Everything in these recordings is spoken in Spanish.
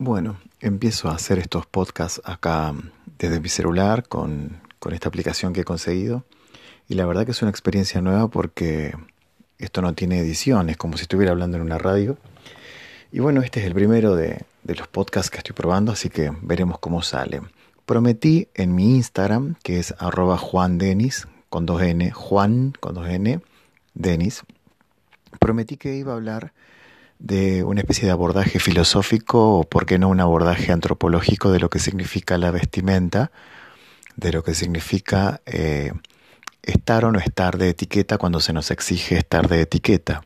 Bueno, empiezo a hacer estos podcasts acá desde mi celular con, con, esta aplicación que he conseguido. Y la verdad que es una experiencia nueva porque esto no tiene edición, es como si estuviera hablando en una radio. Y bueno, este es el primero de, de los podcasts que estoy probando, así que veremos cómo sale. Prometí en mi Instagram, que es arroba juandenis, con dos N, Juan con dos N, Denis, prometí que iba a hablar de una especie de abordaje filosófico o, por qué no, un abordaje antropológico de lo que significa la vestimenta, de lo que significa eh, estar o no estar de etiqueta cuando se nos exige estar de etiqueta.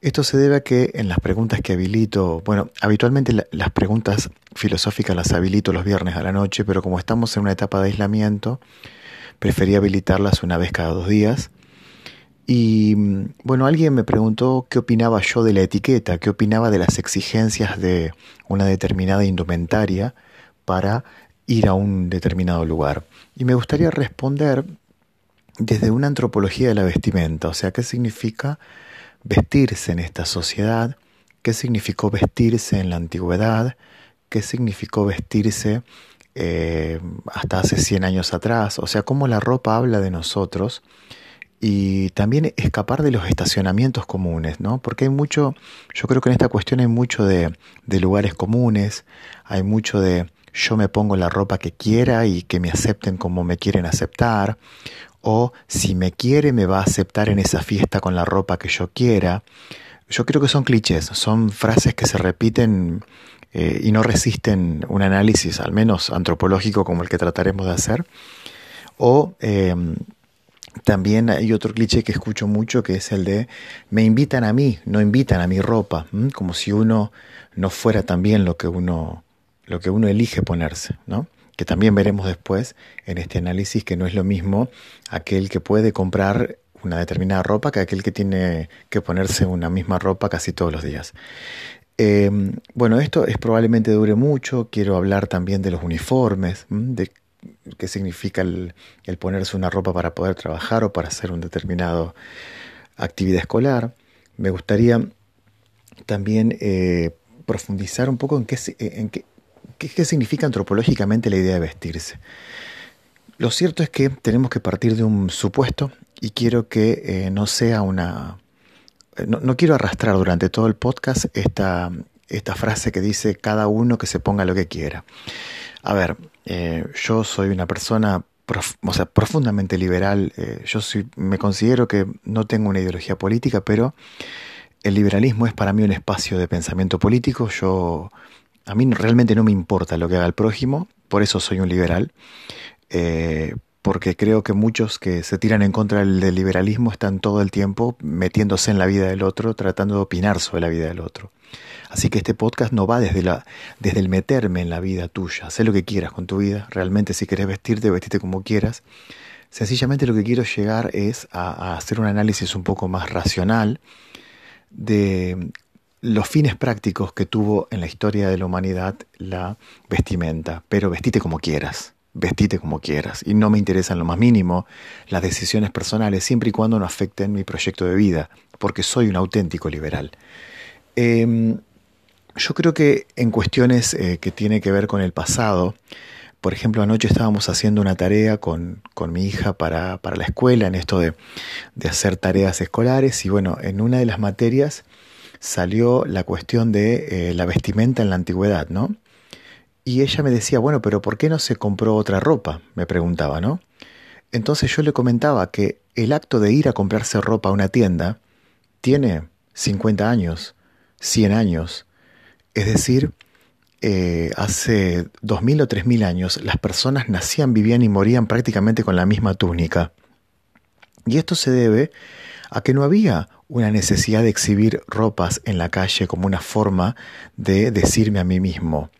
Esto se debe a que en las preguntas que habilito, bueno, habitualmente las preguntas filosóficas las habilito los viernes a la noche, pero como estamos en una etapa de aislamiento, preferí habilitarlas una vez cada dos días y bueno, alguien me preguntó qué opinaba yo de la etiqueta, qué opinaba de las exigencias de una determinada indumentaria para ir a un determinado lugar. Y me gustaría responder desde una antropología de la vestimenta, o sea, qué significa vestirse en esta sociedad, qué significó vestirse en la antigüedad, qué significó vestirse eh, hasta hace 100 años atrás, o sea, cómo la ropa habla de nosotros y también escapar de los estacionamientos comunes, ¿no? Porque hay mucho, yo creo que en esta cuestión hay mucho de, lugares comunes, hay mucho de yo me pongo la ropa que quiera y que me acepten como me quieren aceptar, o si me quiere me va a aceptar en esa fiesta con la ropa que yo quiera. Yo creo que son clichés, son frases que se repiten eh, y no resisten un análisis, al menos antropológico, como el que trataremos de hacer. O eh, también hay otro cliché que escucho mucho que es el de me invitan a mí, no invitan a mi ropa, como si uno no fuera también lo que uno lo que uno elige ponerse, ¿no? Que también veremos después en este análisis que no es lo mismo aquel que puede comprar una determinada ropa que aquel que tiene que ponerse una misma ropa casi todos los días. Em, bueno, esto es probablemente dure mucho. Quiero hablar también de los uniformes, de qué significa el, ponerse una ropa para poder trabajar o para hacer un determinado actividad escolar. Me gustaría también eh, profundizar un poco en, qué, en qué, qué, significa antropológicamente la idea de vestirse. Lo cierto es que tenemos que partir de un supuesto y quiero que eh, no sea una... No, no, quiero arrastrar durante todo el podcast esta, esta frase que dice cada uno que se ponga lo que quiera. A ver, eh, yo soy una persona o sea, profundamente liberal. Eh, yo soy, me considero que no tengo una ideología política, pero el liberalismo es para mí un espacio de pensamiento político. Yo, a mí realmente no me importa lo que haga el prójimo, por eso soy un liberal. Eh, porque creo que muchos que se tiran en contra del liberalismo están todo el tiempo metiéndose en la vida del otro, tratando de opinar sobre la vida del otro. Así que este podcast no va desde, la, desde el meterme en la vida tuya. Sé lo que quieras con tu vida. Realmente si quieres vestirte, vestite como quieras. Sencillamente lo que quiero llegar es a, hacer un análisis un poco más racional de los fines prácticos que tuvo en la historia de la humanidad la vestimenta. Pero vestite como quieras vestite como quieras. Y no me interesan lo más mínimo las decisiones personales, siempre y cuando no afecten mi proyecto de vida, porque soy un auténtico liberal. Em, yo creo que en cuestiones eh, que tiene que ver con el pasado, por ejemplo, anoche estábamos haciendo una tarea con, con mi hija para, para, la escuela, en esto de, de, hacer tareas escolares, y bueno, en una de las materias salió la cuestión de eh, la vestimenta en la antigüedad, ¿no? Y ella me decía, bueno, pero ¿por qué no se compró otra ropa? Me preguntaba, ¿no? Entonces yo le comentaba que el acto de ir a comprarse ropa a una tienda tiene 50 años, 100 años, es decir, eh, hace 2.000 o 3.000 años las personas nacían, vivían y morían prácticamente con la misma túnica. Y esto se debe a que no había una necesidad de exhibir ropas en la calle como una forma de decirme a mí mismo.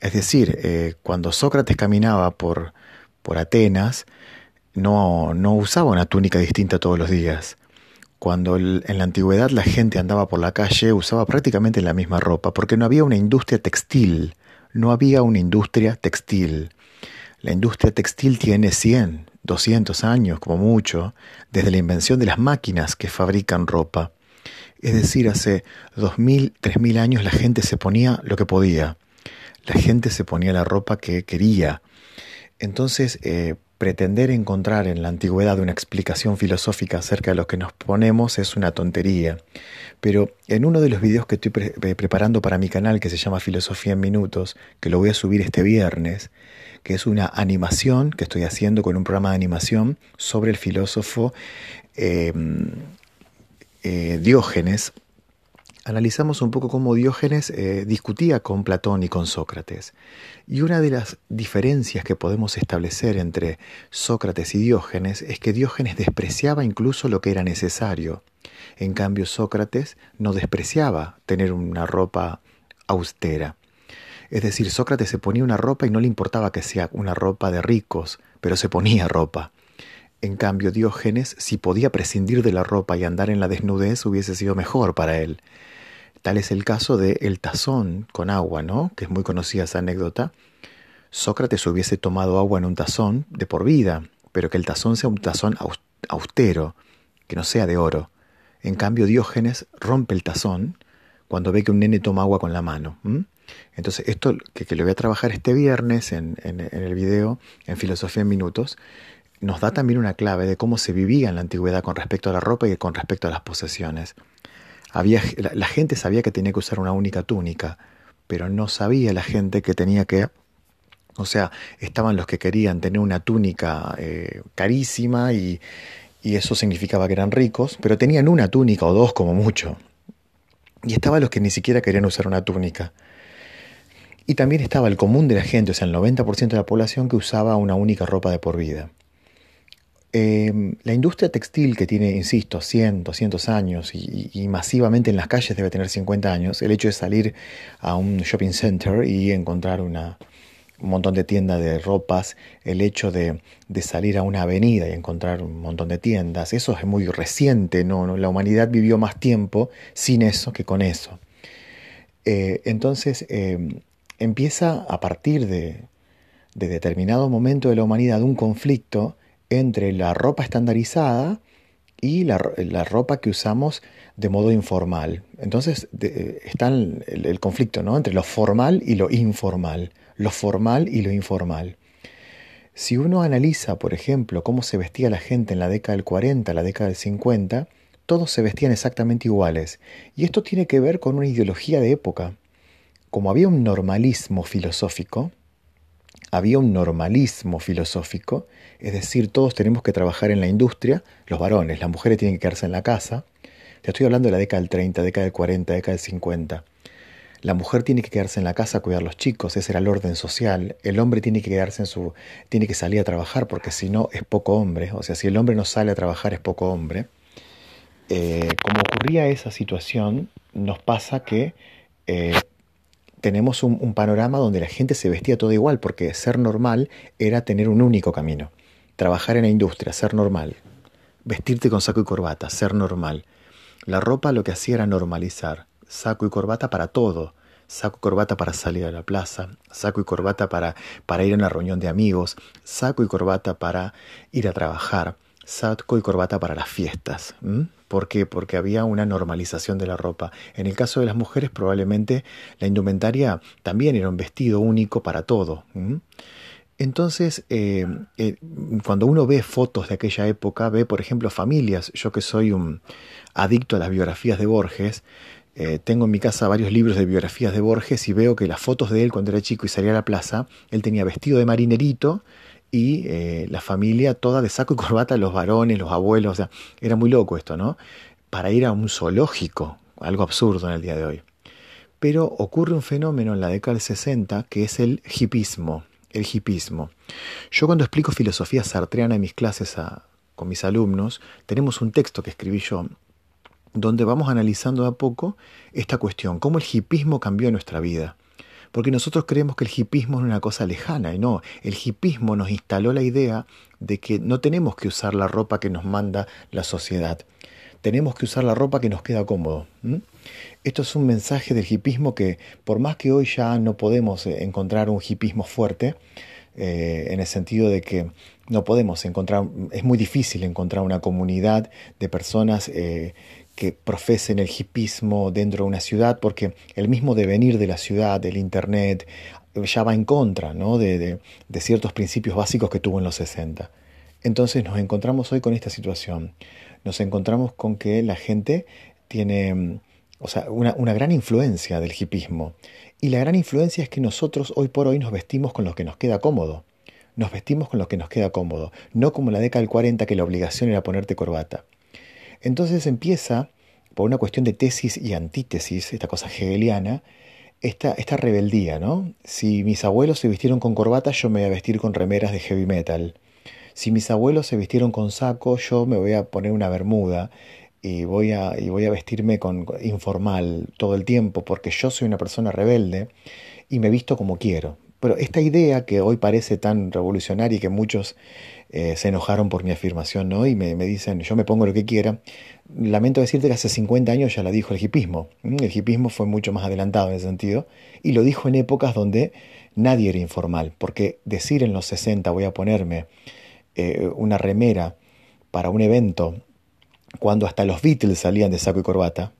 Es decir, eh, cuando Sócrates caminaba por, por Atenas, no, no usaba una túnica distinta todos los días. Cuando en la antigüedad la gente andaba por la calle, usaba prácticamente la misma ropa, porque no había una industria textil, no había una industria textil. La industria textil tiene 100, 200 años como mucho, desde la invención de las máquinas que fabrican ropa. Es decir, hace 2000, 3000 años la gente se ponía lo que podía. La gente se ponía la ropa que quería. Entonces, eh, pretender encontrar en la antigüedad una explicación filosófica acerca de lo que nos ponemos es una tontería. Pero en uno de los videos que estoy eh, preparando para mi canal, que se llama Filosofía en Minutos, que lo voy a subir este viernes, que es una animación que estoy haciendo con un programa de animación sobre el filósofo eh, Diógenes, analizamos un poco cómo Diógenes eh, discutía con Platón y con Sócrates. Y una de las diferencias que podemos establecer entre Sócrates y Diógenes es que Diógenes despreciaba incluso lo que era necesario. En cambio, Sócrates no despreciaba tener una ropa austera. Es decir, Sócrates se ponía una ropa y no le importaba que sea una ropa de ricos, pero se ponía ropa. En cambio, Diógenes, si podía prescindir de la ropa y andar en la desnudez, hubiese sido mejor para él. Tal es el caso de el tazón con agua, ¿no? Que es muy conocida esa anécdota. Sócrates hubiese tomado agua en un tazón de por vida, pero que el tazón sea un tazón austero, que no sea de oro. En cambio, Diógenes rompe el tazón cuando ve que un nene toma agua con la mano. Entonces, esto que, le voy a trabajar este viernes en, en, el video, en Filosofía en Minutos, nos da también una clave de cómo se vivía en la antigüedad con respecto a la ropa y con respecto a las posesiones la, gente sabía que tenía que usar una única túnica, pero no sabía la gente que tenía que o sea, estaban los que querían tener una túnica eh, carísima y, y, eso significaba que eran ricos, pero tenían una túnica o dos como mucho. Y estaban los que ni siquiera querían usar una túnica. Y también estaba el común de la gente, o sea, el 90% de la población que usaba una única ropa de por vida. Em, la industria textil que tiene, insisto, cientos, cientos años y, masivamente en las calles debe tener 50 años, el hecho de salir a un shopping center y encontrar una, un montón de tiendas de ropas, el hecho de, salir a una avenida y encontrar un montón de tiendas, eso es muy reciente, ¿no? la humanidad vivió más tiempo sin eso que con eso. Eh, entonces em, empieza a partir de determinado momento de la humanidad un conflicto entre la ropa estandarizada y la, ropa que usamos de modo informal. Entonces está el, conflicto ¿no? entre lo formal y lo informal, lo formal y lo informal. Si uno analiza, por ejemplo, cómo se vestía la gente en la década del 40, la década del 50, todos se vestían exactamente iguales. Y esto tiene que ver con una ideología de época. Como había un normalismo filosófico, había un normalismo filosófico, es decir, todos tenemos que trabajar en la industria, los varones, las mujeres tienen que quedarse en la casa. Te estoy hablando de la década del 30, década del 40, década del 50. La mujer tiene que quedarse en la casa a cuidar a los chicos, ese era el orden social. El hombre tiene que quedarse en su tiene que salir a trabajar porque si no es poco hombre, o sea, si el hombre no sale a trabajar es poco hombre. Eh, como ocurría esa situación, nos pasa que eh, tenemos un, panorama donde la gente se vestía todo igual, porque ser normal era tener un único camino. Trabajar en la industria, ser normal. Vestirte con saco y corbata, ser normal. La ropa lo que hacía era normalizar. Saco y corbata para todo. Saco y corbata para salir a la plaza, saco y corbata para, para ir a una reunión de amigos, saco y corbata para ir a trabajar, saco y corbata para las fiestas. ¿Por qué? Porque había una normalización de la ropa. En el caso de las mujeres probablemente la indumentaria también era un vestido único para todo. Entonces, eh, eh, cuando uno ve fotos de aquella época, ve, por ejemplo, familias, yo que soy un adicto a las biografías de Borges, eh, tengo en mi casa varios libros de biografías de Borges y veo que las fotos de él cuando era chico y salía a la plaza, él tenía vestido de marinerito y eh, la familia toda de saco y corbata, los varones, los abuelos, o sea, era muy loco esto, ¿no? Para ir a un zoológico, algo absurdo en el día de hoy. Pero ocurre un fenómeno en la década del 60 que es el hipismo, el hipismo. Yo cuando explico filosofía sartreana en mis clases con mis alumnos, tenemos un texto que escribí yo donde vamos analizando a poco esta cuestión, cómo el hipismo cambió nuestra vida. Porque nosotros creemos que el hipismo es una cosa lejana y no, el hipismo nos instaló la idea de que no tenemos que usar la ropa que nos manda la sociedad, tenemos que usar la ropa que nos queda cómodo. Esto es un mensaje del hipismo que por más que hoy ya no podemos eh, encontrar un hipismo fuerte, eh, en el sentido de que no podemos encontrar, es muy difícil encontrar una comunidad de personas eh, que profesen el hipismo dentro de una ciudad, porque el mismo devenir de la ciudad, del Internet, ya va en contra ¿no? de, ciertos principios básicos que tuvo en los 60. Entonces nos encontramos hoy con esta situación. Nos encontramos con que la gente tiene o sea, una, una, gran influencia del hipismo. Y la gran influencia es que nosotros hoy por hoy nos vestimos con lo que nos queda cómodo. Nos vestimos con lo que nos queda cómodo, no como la década del 40 que la obligación era ponerte corbata. Entonces empieza, por una cuestión de tesis y antítesis, esta cosa hegeliana, esta, esta rebeldía, ¿no? Si mis abuelos se vistieron con corbata, yo me voy a vestir con remeras de heavy metal. Si mis abuelos se vistieron con saco, yo me voy a poner una bermuda y voy a, y voy a vestirme con, informal todo el tiempo porque yo soy una persona rebelde y me visto como quiero. Pero esta idea que hoy parece tan revolucionaria y que muchos eh, se enojaron por mi afirmación ¿no? y me, me, dicen yo me pongo lo que quiera, lamento decirte que hace 50 años ya la dijo el hipismo. El hipismo fue mucho más adelantado en ese sentido y lo dijo en épocas donde nadie era informal, porque decir en los 60 voy a ponerme eh, una remera para un evento cuando hasta los Beatles salían de saco y corbata,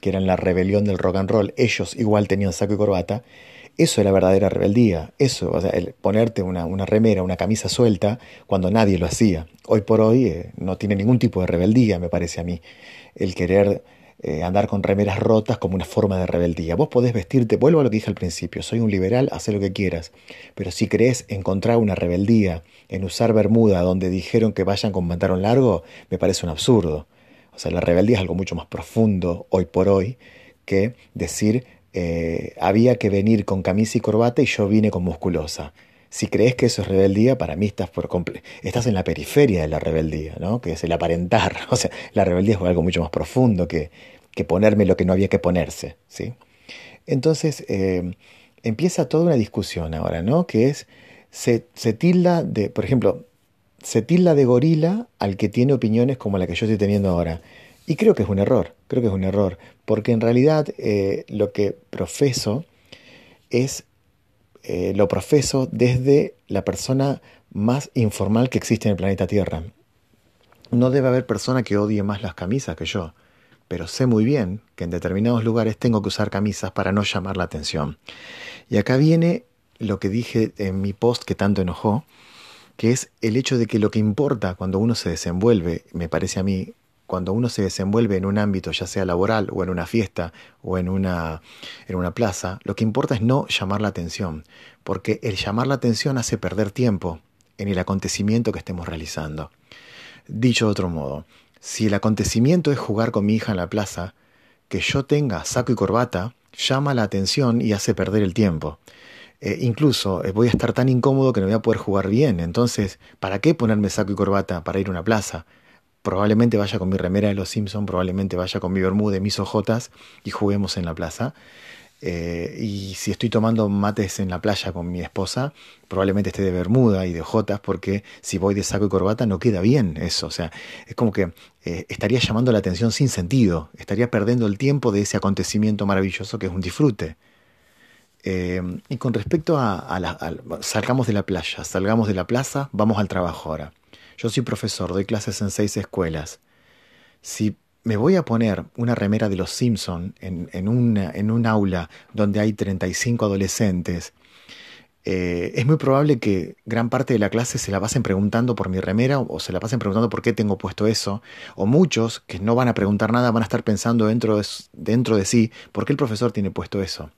que eran la rebelión del rock and roll, ellos igual tenían saco y corbata, eso era verdadera rebeldía, eso, o sea, el ponerte una, una, remera, una camisa suelta, cuando nadie lo hacía. Hoy por hoy eh, no tiene ningún tipo de rebeldía, me parece a mí, el querer eh, andar con remeras rotas como una forma de rebeldía. Vos podés vestirte, vuelvo a lo que dije al principio, soy un liberal, haz lo que quieras, pero si crees encontrar una rebeldía en usar bermuda donde dijeron que vayan con pantalón largo, me parece un absurdo. O sea, la rebeldía es algo mucho más profundo hoy por hoy que decir eh, había que venir con camisa y corbata y yo vine con musculosa. Si crees que eso es rebeldía, para mí estás, por estás en la periferia de la rebeldía, ¿no? que es el aparentar. O sea, la rebeldía es algo mucho más profundo que, que ponerme lo que no había que ponerse. ¿sí? Entonces, eh, empieza toda una discusión ahora, ¿no? que es, se, de, por ejemplo, se tilda de gorila al que tiene opiniones como la que yo estoy teniendo ahora. Y creo que es un error, creo que es un error, porque en realidad eh, lo que profeso es, eh, lo profeso desde la persona más informal que existe en el planeta Tierra. No debe haber persona que odie más las camisas que yo, pero sé muy bien que en determinados lugares tengo que usar camisas para no llamar la atención. Y acá viene lo que dije en mi post que tanto enojó, que es el hecho de que lo que importa cuando uno se desenvuelve, me parece a mí, cuando uno se desenvuelve en un ámbito, ya sea laboral o en una fiesta o en una, en una plaza, lo que importa es no llamar la atención, porque el llamar la atención hace perder tiempo en el acontecimiento que estemos realizando. Dicho de otro modo, si el acontecimiento es jugar con mi hija en la plaza, que yo tenga saco y corbata llama la atención y hace perder el tiempo. Eh, incluso eh, voy a estar tan incómodo que no voy a poder jugar bien. Entonces, ¿para qué ponerme saco y corbata para ir a una plaza? Probablemente vaya con mi remera de los Simpson, probablemente vaya con mi bermuda y mis ojotas y juguemos en la plaza. Eh, y si estoy tomando mates en la playa con mi esposa, probablemente esté de bermuda y de ojotas, porque si voy de saco y corbata no queda bien eso. O sea, es como que estaría llamando la atención sin sentido, estaría perdiendo el tiempo de ese acontecimiento maravilloso que es un disfrute. Eh, y con respecto a, la, salgamos de la playa, salgamos de la plaza, vamos al trabajo ahora. Yo soy profesor, doy clases en seis escuelas. Si me voy a poner una remera de los Simpson en, una, un aula donde hay 35 adolescentes, eh, es muy probable que gran parte de la clase se la pasen preguntando por mi remera o se la pasen preguntando por qué tengo puesto eso, o muchos que no van a preguntar nada van a estar pensando dentro de, dentro de sí por qué el profesor tiene puesto eso.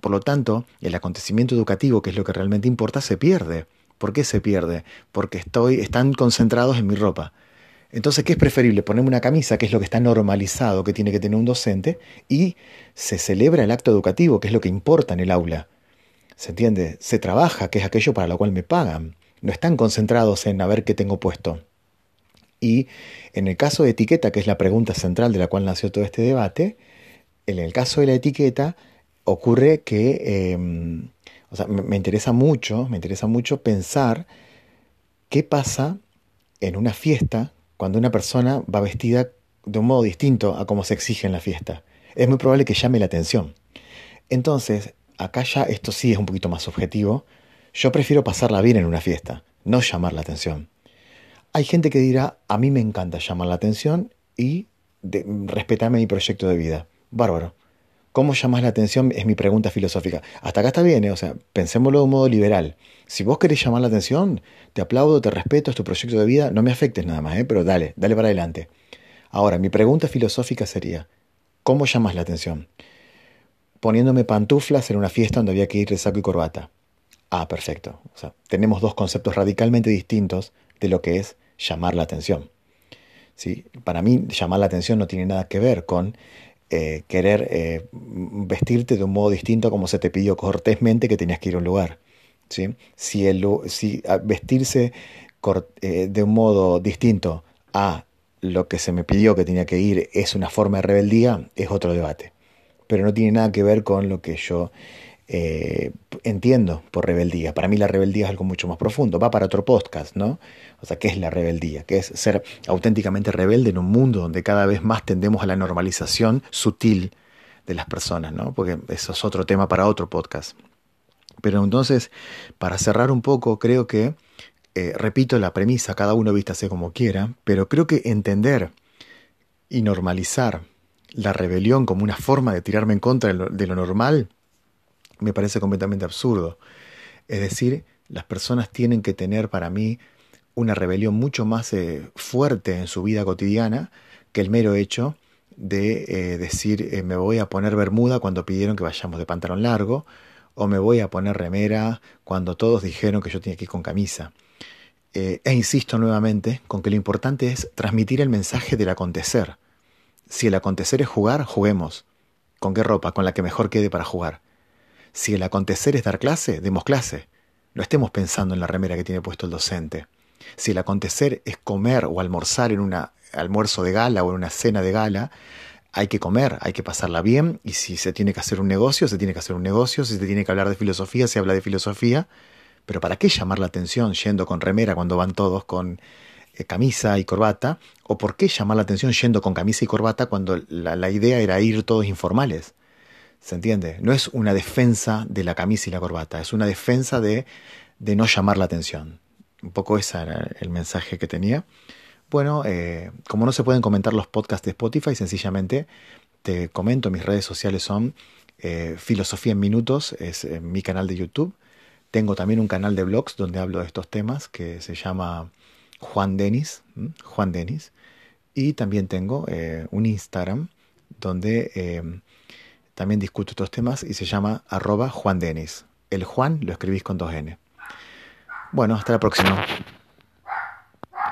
Por lo tanto, el acontecimiento educativo, que es lo que realmente importa, se pierde. ¿Por qué se pierde? Porque estoy, están concentrados en mi ropa. Entonces, ¿qué es preferible? Ponerme una camisa, que es lo que está normalizado que tiene que tener un docente, y se celebra el acto educativo, que es lo que importa en el aula. ¿Se entiende? Se trabaja, que es aquello para lo cual me pagan. No están concentrados en a ver qué tengo puesto. Y en el caso de etiqueta, que es la pregunta central de la cual nació todo este debate, en el caso de la etiqueta, ocurre que, em, o sea, me, interesa mucho, me interesa mucho pensar qué pasa en una fiesta cuando una persona va vestida de un modo distinto a como se exige en la fiesta. Es muy probable que llame la atención. Entonces, acá ya esto sí es un poquito más subjetivo. Yo prefiero pasarla bien en una fiesta, no llamar la atención. Hay gente que dirá, a mí me encanta llamar la atención y respetame mi proyecto de vida. Bárbaro. ¿Cómo llamas la atención? Es mi pregunta filosófica. Hasta acá está bien, ¿eh? o sea, pensémoslo de un modo liberal. Si vos querés llamar la atención, te aplaudo, te respeto, es tu proyecto de vida, no me afectes nada más, ¿eh? pero dale, dale para adelante. Ahora, mi pregunta filosófica sería, ¿cómo llamas la atención? Poniéndome pantuflas en una fiesta donde había que ir de saco y corbata. Ah, perfecto. O sea, tenemos dos conceptos radicalmente distintos de lo que es llamar la atención. ¿Sí? Para mí, llamar la atención no tiene nada que ver con eh, querer eh, vestirte de un modo distinto como se te pidió cortésmente que tenías que ir a un lugar. ¿sí? Si, el, si vestirse eh, de un modo distinto a lo que se me pidió que tenía que ir es una forma de rebeldía, es otro debate. Pero no tiene nada que ver con lo que yo eh, entiendo por rebeldía. Para mí la rebeldía es algo mucho más profundo. Va para otro podcast, ¿no? O sea, ¿qué es la rebeldía? ¿Qué es ser auténticamente rebelde en un mundo donde cada vez más tendemos a la normalización sutil de las personas, ¿no? Porque eso es otro tema para otro podcast. Pero entonces, para cerrar un poco, creo que, eh, repito la premisa, cada uno vístase como quiera, pero creo que entender y normalizar la rebelión como una forma de tirarme en contra de lo normal me parece completamente absurdo. Es decir, las personas tienen que tener para mí una rebelión mucho más eh, fuerte en su vida cotidiana que el mero hecho de eh, decir eh, me voy a poner bermuda cuando pidieron que vayamos de pantalón largo o me voy a poner remera cuando todos dijeron que yo tenía que ir con camisa. e insisto nuevamente con que lo importante es transmitir el mensaje del acontecer. Si el acontecer es jugar, juguemos. ¿Con qué ropa? Con la que mejor quede para jugar. Si el acontecer es dar clase, demos clase. No estemos pensando en la remera que tiene puesto el docente. Si el acontecer es comer o almorzar en un almuerzo de gala o en una cena de gala, hay que comer, hay que pasarla bien y si se tiene que hacer un negocio, se tiene que hacer un negocio, si se tiene que hablar de filosofía, se habla de filosofía. Pero ¿para qué llamar la atención yendo con remera cuando van todos con eh, camisa y corbata? ¿O por qué llamar la atención yendo con camisa y corbata cuando la idea era ir todos informales? ¿Se entiende? No es una defensa de la camisa y la corbata, es una defensa de, de no llamar la atención. Un poco ese era el mensaje que tenía. Bueno, eh, como no se pueden comentar los podcasts de Spotify, sencillamente te comento, mis redes sociales son eh, Filosofía en Minutos, es eh, mi canal de YouTube. Tengo también un canal de blogs donde hablo de estos temas que se llama Juan Denis, Juan Denis. Y también tengo un Instagram donde también discuto estos temas y se llama arroba Juan Denis. El Juan lo escribís con dos N. Bueno, hasta la próxima.